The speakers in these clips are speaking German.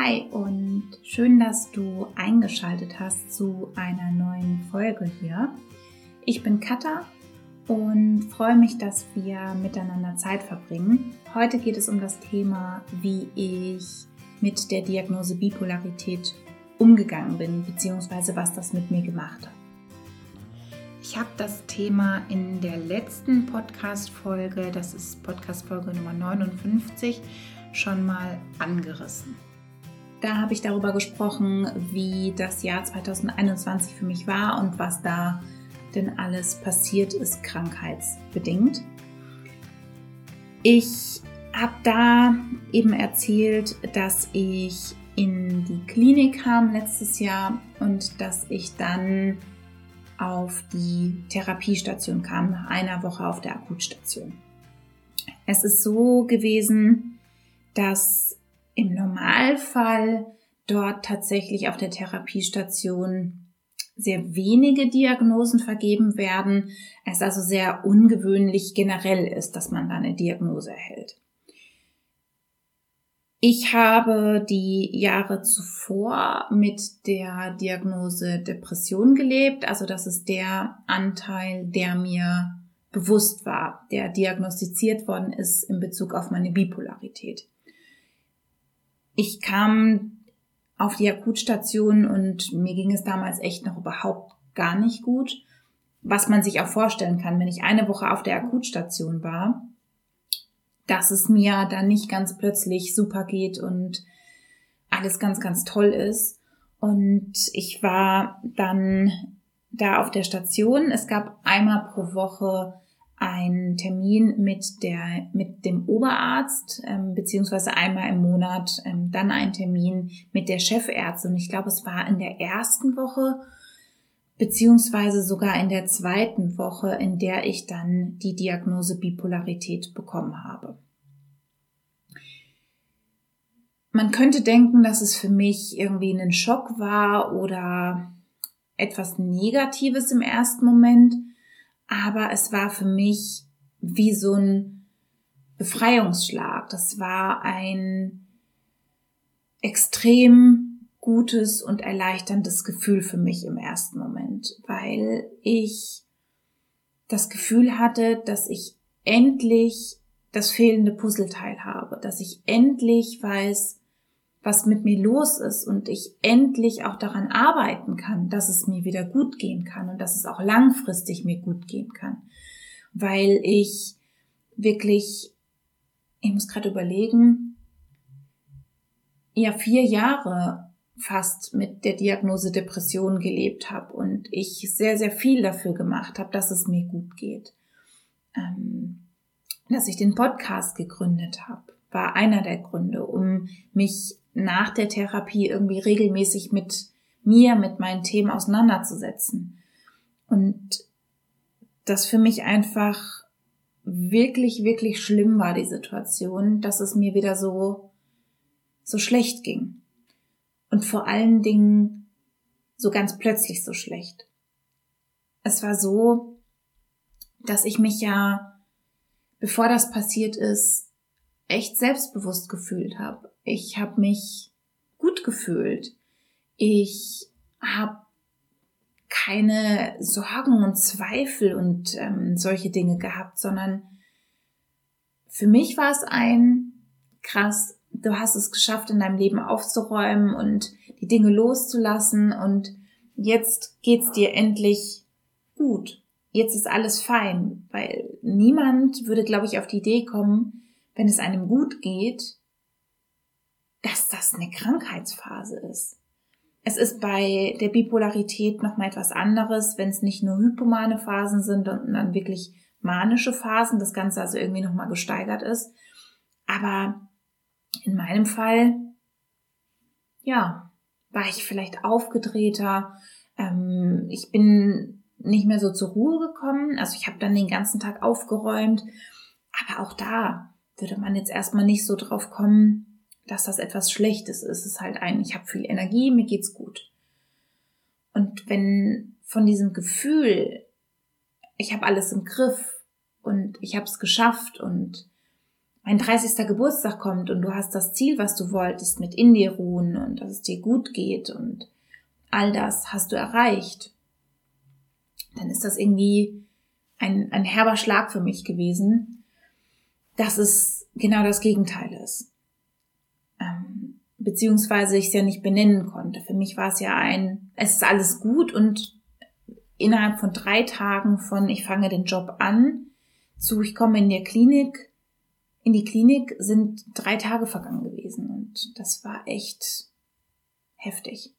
Hi und schön, dass du eingeschaltet hast zu einer neuen Folge hier. Ich bin Katha und freue mich, dass wir miteinander Zeit verbringen. Heute geht es um das Thema, wie ich mit der Diagnose Bipolarität umgegangen bin, beziehungsweise was das mit mir gemacht hat. Ich habe das Thema in der letzten Podcast-Folge, das ist Podcast-Folge Nummer 59, schon mal angerissen. Da habe ich darüber gesprochen, wie das Jahr 2021 für mich war und was da denn alles passiert ist, krankheitsbedingt. Ich habe da eben erzählt, dass ich in die Klinik kam letztes Jahr und dass ich dann auf die Therapiestation kam, nach einer Woche auf der Akutstation. Es ist so gewesen, dass im Normalfall dort tatsächlich auf der Therapiestation sehr wenige Diagnosen vergeben werden. Es also sehr ungewöhnlich generell ist, dass man da eine Diagnose erhält. Ich habe die Jahre zuvor mit der Diagnose Depression gelebt. Also das ist der Anteil, der mir bewusst war, der diagnostiziert worden ist in Bezug auf meine Bipolarität. Ich kam auf die Akutstation und mir ging es damals echt noch überhaupt gar nicht gut. Was man sich auch vorstellen kann, wenn ich eine Woche auf der Akutstation war, dass es mir dann nicht ganz plötzlich super geht und alles ganz, ganz toll ist. Und ich war dann da auf der Station. Es gab einmal pro Woche einen Termin mit der mit dem Oberarzt ähm, beziehungsweise einmal im Monat ähm, dann einen Termin mit der Chefärztin. Ich glaube, es war in der ersten Woche beziehungsweise sogar in der zweiten Woche, in der ich dann die Diagnose Bipolarität bekommen habe. Man könnte denken, dass es für mich irgendwie ein Schock war oder etwas Negatives im ersten Moment aber es war für mich wie so ein Befreiungsschlag. Das war ein extrem gutes und erleichterndes Gefühl für mich im ersten Moment, weil ich das Gefühl hatte, dass ich endlich das fehlende Puzzleteil habe, dass ich endlich weiß, was mit mir los ist und ich endlich auch daran arbeiten kann, dass es mir wieder gut gehen kann und dass es auch langfristig mir gut gehen kann. Weil ich wirklich, ich muss gerade überlegen, ja, vier Jahre fast mit der Diagnose Depression gelebt habe und ich sehr, sehr viel dafür gemacht habe, dass es mir gut geht. Ähm, dass ich den Podcast gegründet habe, war einer der Gründe, um mich nach der Therapie irgendwie regelmäßig mit mir, mit meinen Themen auseinanderzusetzen. Und das für mich einfach wirklich, wirklich schlimm war, die Situation, dass es mir wieder so, so schlecht ging. Und vor allen Dingen so ganz plötzlich so schlecht. Es war so, dass ich mich ja, bevor das passiert ist, echt selbstbewusst gefühlt habe. Ich habe mich gut gefühlt. Ich habe keine Sorgen und Zweifel und ähm, solche Dinge gehabt, sondern für mich war es ein krass, du hast es geschafft, in deinem Leben aufzuräumen und die Dinge loszulassen und jetzt geht's dir endlich gut. Jetzt ist alles fein, weil niemand würde, glaube ich, auf die Idee kommen, wenn es einem gut geht, dass das eine Krankheitsphase ist. Es ist bei der Bipolarität noch mal etwas anderes, wenn es nicht nur hypomane Phasen sind und dann wirklich manische Phasen, das Ganze also irgendwie noch mal gesteigert ist. Aber in meinem Fall, ja, war ich vielleicht aufgedrehter. Ähm, ich bin nicht mehr so zur Ruhe gekommen. Also ich habe dann den ganzen Tag aufgeräumt. Aber auch da würde man jetzt erstmal nicht so drauf kommen, dass das etwas Schlechtes ist. Es ist halt ein, ich habe viel Energie, mir geht's gut. Und wenn von diesem Gefühl, ich habe alles im Griff und ich habe es geschafft und mein 30. Geburtstag kommt und du hast das Ziel, was du wolltest, mit in dir ruhen und dass es dir gut geht und all das hast du erreicht, dann ist das irgendwie ein, ein herber Schlag für mich gewesen, dass es genau das Gegenteil ist. Beziehungsweise ich es ja nicht benennen konnte. Für mich war es ja ein, es ist alles gut und innerhalb von drei Tagen von ich fange den Job an zu ich komme in der Klinik, in die Klinik sind drei Tage vergangen gewesen und das war echt heftig.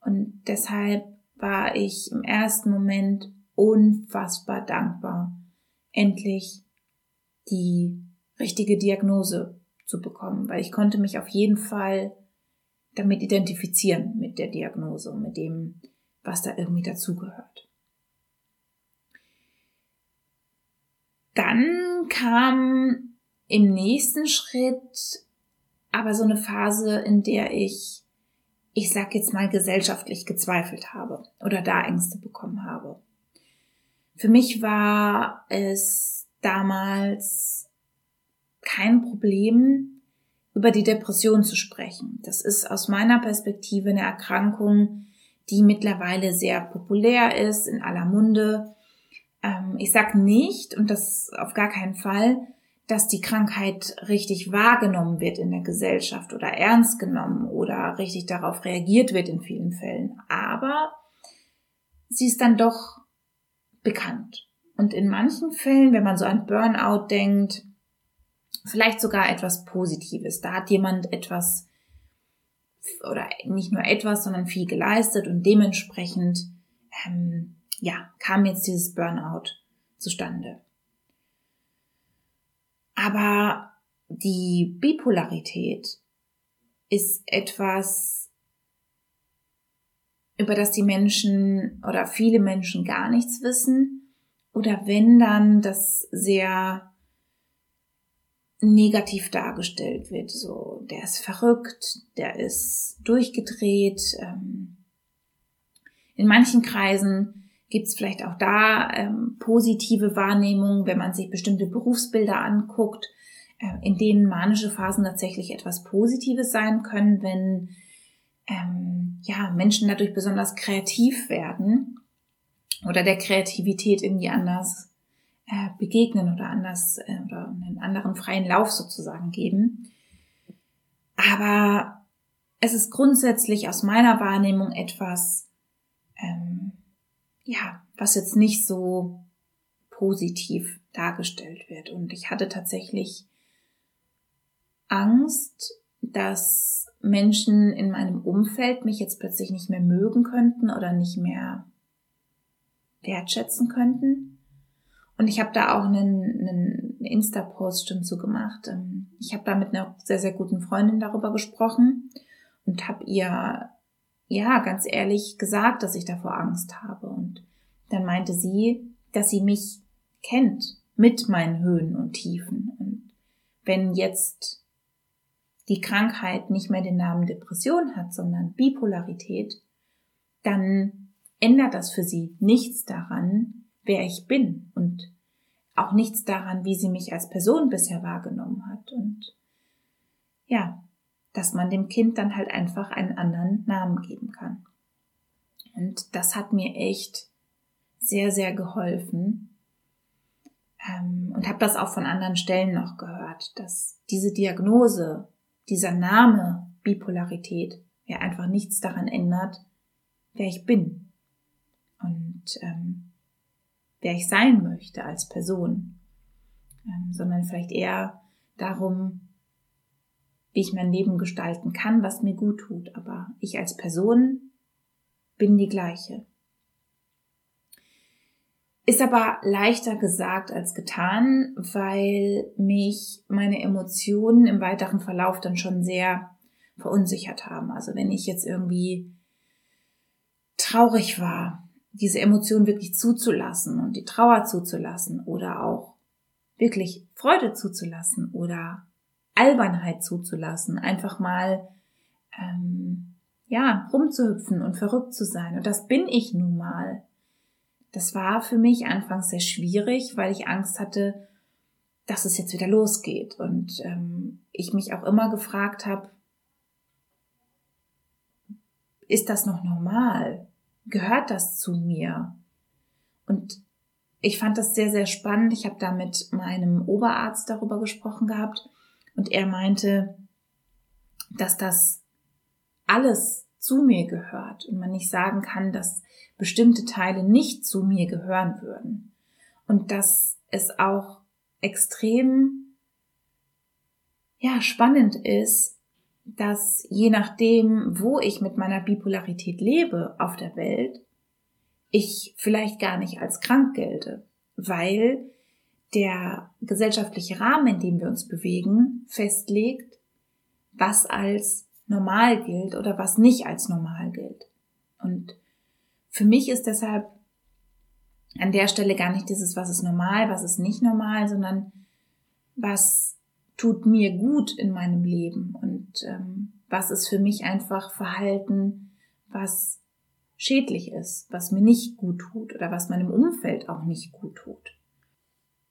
Und deshalb war ich im ersten Moment unfassbar dankbar, endlich die richtige Diagnose zu bekommen, weil ich konnte mich auf jeden Fall damit identifizieren mit der Diagnose und mit dem, was da irgendwie dazugehört. Dann kam im nächsten Schritt aber so eine Phase, in der ich, ich sag jetzt mal, gesellschaftlich gezweifelt habe oder da Ängste bekommen habe. Für mich war es damals kein Problem, über die Depression zu sprechen. Das ist aus meiner Perspektive eine Erkrankung, die mittlerweile sehr populär ist, in aller Munde. Ähm, ich sag nicht, und das auf gar keinen Fall, dass die Krankheit richtig wahrgenommen wird in der Gesellschaft oder ernst genommen oder richtig darauf reagiert wird in vielen Fällen. Aber sie ist dann doch bekannt. Und in manchen Fällen, wenn man so an Burnout denkt, vielleicht sogar etwas Positives. Da hat jemand etwas oder nicht nur etwas, sondern viel geleistet und dementsprechend ähm, ja kam jetzt dieses Burnout zustande. Aber die Bipolarität ist etwas, über das die Menschen oder viele Menschen gar nichts wissen oder wenn dann das sehr negativ dargestellt wird. So, der ist verrückt, der ist durchgedreht. Ähm, in manchen Kreisen gibt es vielleicht auch da ähm, positive Wahrnehmungen, wenn man sich bestimmte Berufsbilder anguckt, äh, in denen manische Phasen tatsächlich etwas Positives sein können, wenn ähm, ja, Menschen dadurch besonders kreativ werden oder der Kreativität irgendwie anders äh, begegnen oder anders äh, oder einen anderen freien Lauf sozusagen geben. Aber es ist grundsätzlich aus meiner Wahrnehmung etwas, ähm, ja, was jetzt nicht so positiv dargestellt wird. Und ich hatte tatsächlich Angst, dass Menschen in meinem Umfeld mich jetzt plötzlich nicht mehr mögen könnten oder nicht mehr wertschätzen könnten. Und ich habe da auch einen, einen Insta-Post schon zu gemacht. Ähm, ich habe da mit einer sehr, sehr guten Freundin darüber gesprochen und habe ihr, ja, ganz ehrlich gesagt, dass ich davor Angst habe. Und dann meinte sie, dass sie mich kennt mit meinen Höhen und Tiefen. Und wenn jetzt die Krankheit nicht mehr den Namen Depression hat, sondern Bipolarität, dann ändert das für sie nichts daran, wer ich bin und auch nichts daran, wie sie mich als Person bisher wahrgenommen hat. Und ja, dass man dem Kind dann halt einfach einen anderen Namen geben kann. Und das hat mir echt sehr, sehr geholfen. Ähm, und habe das auch von anderen Stellen noch gehört, dass diese Diagnose, dieser Name Bipolarität ja einfach nichts daran ändert, wer ich bin. Und ähm, wer ich sein möchte als Person, ähm, sondern vielleicht eher darum, wie ich mein Leben gestalten kann, was mir gut tut. Aber ich als Person bin die gleiche. Ist aber leichter gesagt als getan, weil mich meine Emotionen im weiteren Verlauf dann schon sehr verunsichert haben. Also wenn ich jetzt irgendwie traurig war diese Emotion wirklich zuzulassen und die Trauer zuzulassen oder auch wirklich Freude zuzulassen oder Albernheit zuzulassen, einfach mal ähm, ja rumzuhüpfen und verrückt zu sein. Und das bin ich nun mal. Das war für mich anfangs sehr schwierig, weil ich Angst hatte, dass es jetzt wieder losgeht. Und ähm, ich mich auch immer gefragt habe, ist das noch normal? Gehört das zu mir? Und ich fand das sehr, sehr spannend. Ich habe da mit meinem Oberarzt darüber gesprochen gehabt und er meinte, dass das alles zu mir gehört und man nicht sagen kann, dass bestimmte Teile nicht zu mir gehören würden. Und dass es auch extrem, ja, spannend ist, dass je nachdem, wo ich mit meiner Bipolarität lebe auf der Welt, ich vielleicht gar nicht als krank gelte, weil der gesellschaftliche Rahmen, in dem wir uns bewegen, festlegt, was als normal gilt oder was nicht als normal gilt. Und für mich ist deshalb an der Stelle gar nicht dieses, was ist normal, was ist nicht normal, sondern was tut mir gut in meinem Leben und ähm, was ist für mich einfach Verhalten, was schädlich ist, was mir nicht gut tut oder was meinem Umfeld auch nicht gut tut.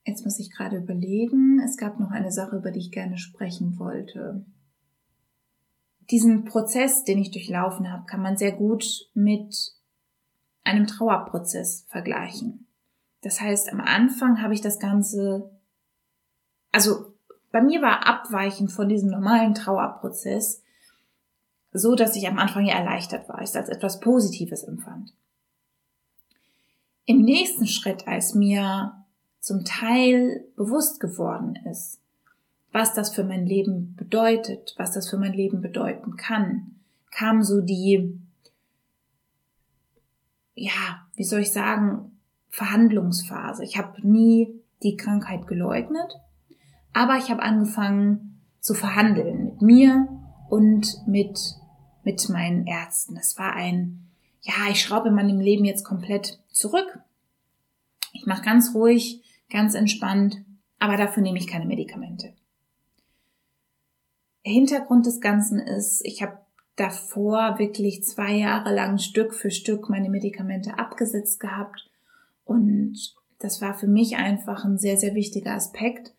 Jetzt muss ich gerade überlegen, es gab noch eine Sache, über die ich gerne sprechen wollte. Diesen Prozess, den ich durchlaufen habe, kann man sehr gut mit einem Trauerprozess vergleichen. Das heißt, am Anfang habe ich das Ganze, also bei mir war abweichend von diesem normalen Trauerprozess, so dass ich am Anfang ja erleichtert war, ich es als etwas Positives empfand. Im nächsten Schritt, als mir zum Teil bewusst geworden ist, was das für mein Leben bedeutet, was das für mein Leben bedeuten kann, kam so die, ja, wie soll ich sagen, Verhandlungsphase. Ich habe nie die Krankheit geleugnet, aber ich habe angefangen zu verhandeln mit mir und mit mit meinen Ärzten. Das war ein, ja, ich schraube in meinem Leben jetzt komplett zurück. Ich mache ganz ruhig, ganz entspannt, aber dafür nehme ich keine Medikamente. Hintergrund des Ganzen ist, ich habe davor wirklich zwei Jahre lang Stück für Stück meine Medikamente abgesetzt gehabt und das war für mich einfach ein sehr, sehr wichtiger Aspekt,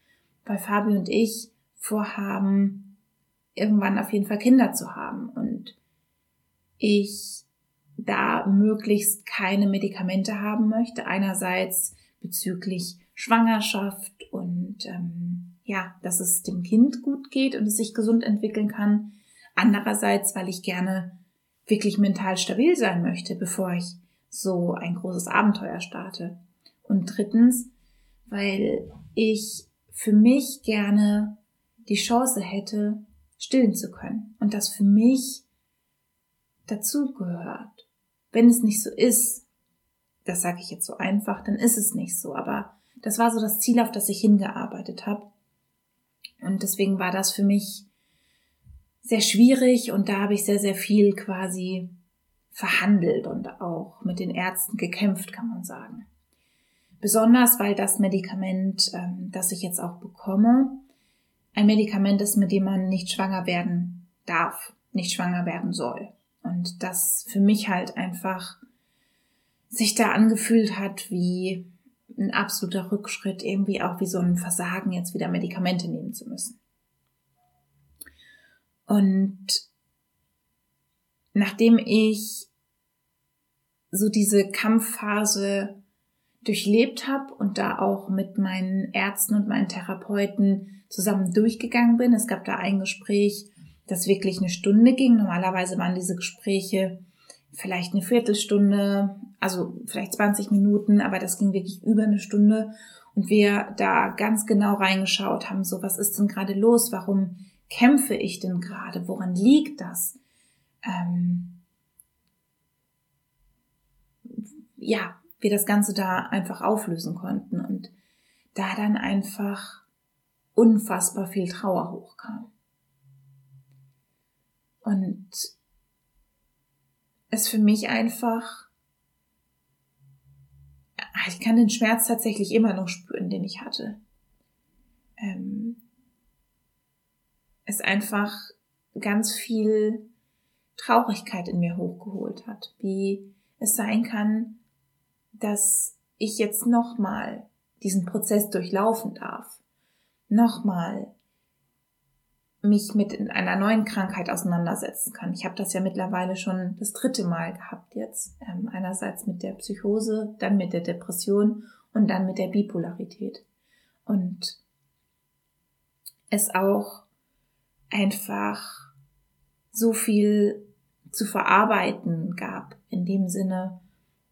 weil Fabi und ich vorhaben, irgendwann auf jeden Fall Kinder zu haben und ich da möglichst keine Medikamente haben möchte. Einerseits bezüglich Schwangerschaft und ähm, ja, dass es dem Kind gut geht und es sich gesund entwickeln kann. Andererseits, weil ich gerne wirklich mental stabil sein möchte, bevor ich so ein großes Abenteuer starte. Und drittens, weil ich für mich gerne die Chance hätte, stillen zu können. Und das für mich dazugehört. Wenn es nicht so ist, das sage ich jetzt so einfach, dann ist es nicht so. Aber das war so das Ziel, auf das ich hingearbeitet habe. Und deswegen war das für mich sehr schwierig und da habe ich sehr, sehr viel quasi verhandelt und auch mit den Ärzten gekämpft, kann man sagen. Besonders, weil das Medikament, ähm, das ich jetzt auch bekomme, ein Medikament ist, mit dem man nicht schwanger werden darf, nicht schwanger werden soll. Und das für mich halt einfach sich da angefühlt hat wie ein absoluter Rückschritt, irgendwie auch wie so ein Versagen, jetzt wieder Medikamente nehmen zu müssen. Und nachdem ich so diese Kampfphase durchlebt habe und da auch mit meinen Ärzten und meinen Therapeuten zusammen durchgegangen bin. Es gab da ein Gespräch, das wirklich eine Stunde ging. Normalerweise waren diese Gespräche vielleicht eine Viertelstunde, also vielleicht 20 Minuten, aber das ging wirklich über eine Stunde und wir da ganz genau reingeschaut haben, so was ist denn gerade los, warum kämpfe ich denn gerade, woran liegt das? Ähm ja, wir das Ganze da einfach auflösen konnten und da dann einfach unfassbar viel Trauer hochkam. Und es für mich einfach, ich kann den Schmerz tatsächlich immer noch spüren, den ich hatte. Ähm, es einfach ganz viel Traurigkeit in mir hochgeholt hat, wie es sein kann, dass ich jetzt nochmal diesen Prozess durchlaufen darf. nochmal mich mit einer neuen Krankheit auseinandersetzen kann. Ich habe das ja mittlerweile schon das dritte Mal gehabt jetzt. Ähm, einerseits mit der Psychose, dann mit der Depression und dann mit der Bipolarität. Und es auch einfach so viel zu verarbeiten gab, in dem Sinne,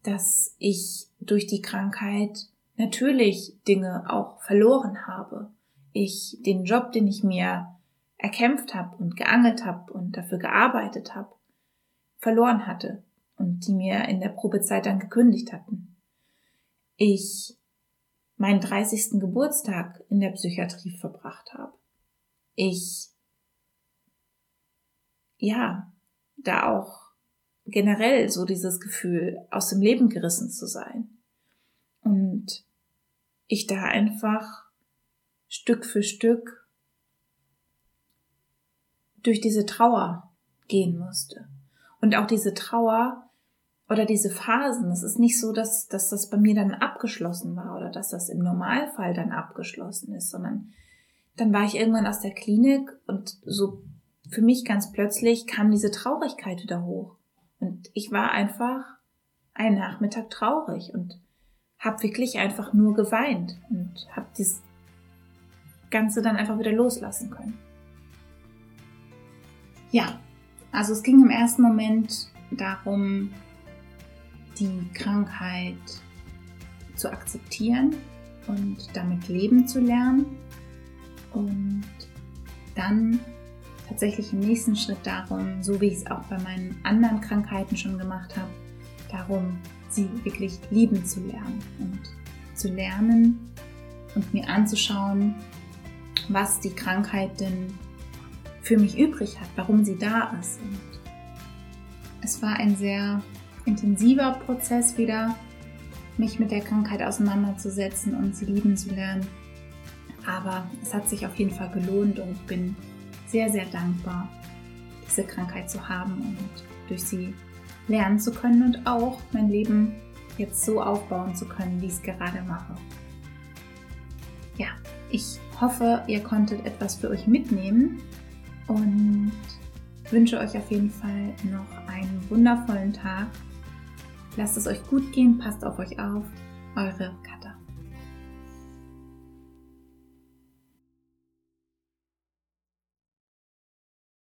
dass ich durch die Krankheit natürlich Dinge auch verloren habe. Ich den Job, den ich mir erkämpft habe und geangelt habe und dafür gearbeitet habe, verloren hatte und die mir in der Probezeit dann gekündigt hatten. Ich meinen 30. Geburtstag in der Psychiatrie verbracht habe. Ich, ja, da auch generell so dieses Gefühl, aus dem Leben gerissen zu sein. Und ich da einfach Stück für Stück durch diese Trauer gehen musste. Und auch diese Trauer oder diese Phasen, es ist nicht so, dass, dass das bei mir dann abgeschlossen war oder dass das im Normalfall dann abgeschlossen ist, sondern dann war ich irgendwann aus der Klinik und so für mich ganz plötzlich kam diese Traurigkeit wieder hoch. Und ich war einfach einen Nachmittag traurig und habe wirklich einfach nur geweint und habe das Ganze dann einfach wieder loslassen können. Ja, also es ging im ersten Moment darum, die Krankheit zu akzeptieren und damit leben zu lernen. Und dann tatsächlich im nächsten Schritt darum, so wie ich es auch bei meinen anderen Krankheiten schon gemacht habe, darum, sie wirklich lieben zu lernen und zu lernen und mir anzuschauen, was die Krankheit denn für mich übrig hat, warum sie da ist. Und es war ein sehr intensiver Prozess wieder, mich mit der Krankheit auseinanderzusetzen und sie lieben zu lernen. Aber es hat sich auf jeden Fall gelohnt und ich bin sehr, sehr dankbar, diese Krankheit zu haben und durch sie lernen zu können und auch mein Leben jetzt so aufbauen zu können, wie ich es gerade mache. Ja, ich hoffe, ihr konntet etwas für euch mitnehmen und wünsche euch auf jeden Fall noch einen wundervollen Tag. Lasst es euch gut gehen, passt auf euch auf. Eure Katja.